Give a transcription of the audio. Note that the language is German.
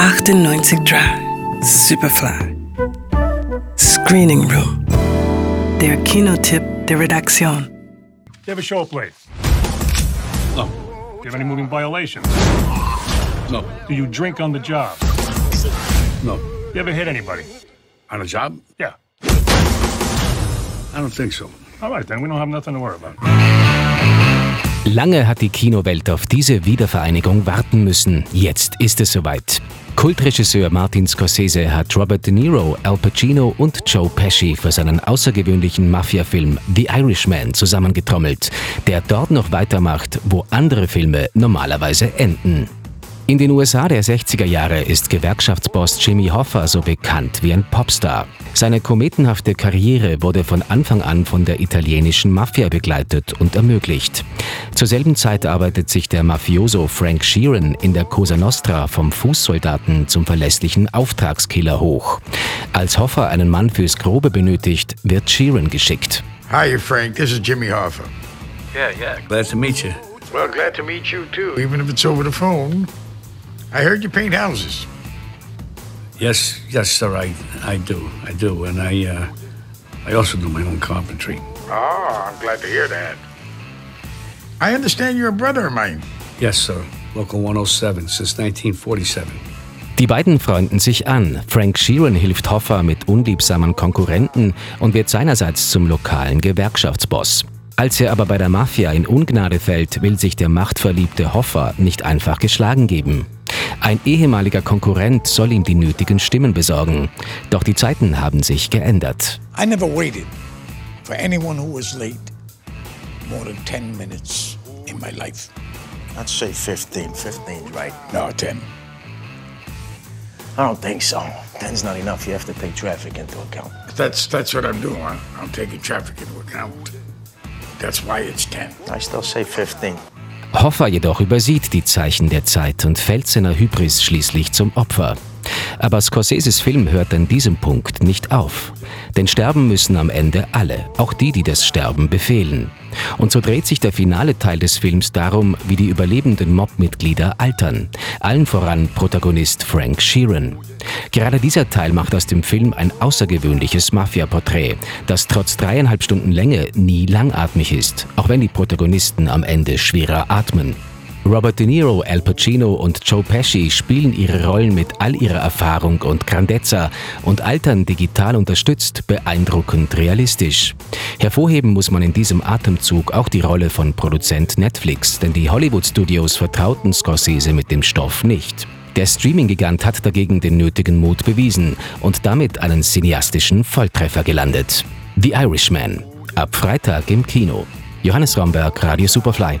98 Drive, Superfly. Screening Room. Der Kinotipp der Redaktion. You have a show plate? No. Do you have any moving violations? No. Do you drink on the job? No. You ever hit anybody? On a job? Yeah. I don't think so. All right, then we don't have nothing to worry about. Lange hat die Kinowelt auf diese Wiedervereinigung warten müssen. Jetzt ist es soweit. Kultregisseur Martin Scorsese hat Robert De Niro, Al Pacino und Joe Pesci für seinen außergewöhnlichen Mafia-Film The Irishman zusammengetrommelt, der dort noch weitermacht, wo andere Filme normalerweise enden. In den USA der 60er Jahre ist Gewerkschaftsboss Jimmy Hoffa so bekannt wie ein Popstar. Seine kometenhafte Karriere wurde von Anfang an von der italienischen Mafia begleitet und ermöglicht. Zur selben Zeit arbeitet sich der Mafioso Frank Sheeran in der Cosa Nostra vom Fußsoldaten zum verlässlichen Auftragskiller hoch. Als Hoffa einen Mann fürs Grobe benötigt, wird Sheeran geschickt. Hi, Frank. This is Jimmy Hoffa. Yeah, yeah. Glad to meet you. Well, glad to meet you too, even if it's over the phone. I heard you paint houses. Yes, yes, sir. I, I do, I do, and I, uh, I also do my own carpentry. Oh, I'm glad to hear that. I understand you're a brother of mine. Yes, sir. Local 107 since 1947. Die beiden freunden sich an. Frank Sheeran hilft Hoffa mit unliebsamen Konkurrenten und wird seinerseits zum lokalen Gewerkschaftsboss. Als er aber bei der Mafia in Ungnade fällt, will sich der machtverliebte Hoffa nicht einfach geschlagen geben. Ein ehemaliger Konkurrent soll ihm die nötigen Stimmen besorgen. Doch die Zeiten haben sich geändert. I never waited for anyone who was late more than 10 minutes in my life. I'd say 15. 15's right. No, 10. I don't think so. 10's not enough. You have to take traffic into account. That's that's what I'm doing. I'm taking traffic into account. That's why it's 10. I still say 15. Hoffa jedoch übersieht die Zeichen der Zeit und fällt seiner Hybris schließlich zum Opfer. Aber Scorseses Film hört an diesem Punkt nicht auf. Denn sterben müssen am Ende alle, auch die, die das Sterben befehlen. Und so dreht sich der finale Teil des Films darum, wie die überlebenden Mob-Mitglieder altern. Allen voran Protagonist Frank Sheeran. Gerade dieser Teil macht aus dem Film ein außergewöhnliches Mafia-Porträt, das trotz dreieinhalb Stunden Länge nie langatmig ist, auch wenn die Protagonisten am Ende schwerer atmen. Robert De Niro, Al Pacino und Joe Pesci spielen ihre Rollen mit all ihrer Erfahrung und Grandezza und altern digital unterstützt beeindruckend realistisch. Hervorheben muss man in diesem Atemzug auch die Rolle von Produzent Netflix, denn die Hollywood-Studios vertrauten Scorsese mit dem Stoff nicht. Der Streaming-Gigant hat dagegen den nötigen Mut bewiesen und damit einen cineastischen Volltreffer gelandet. The Irishman. Ab Freitag im Kino. Johannes Romberg, Radio Superfly.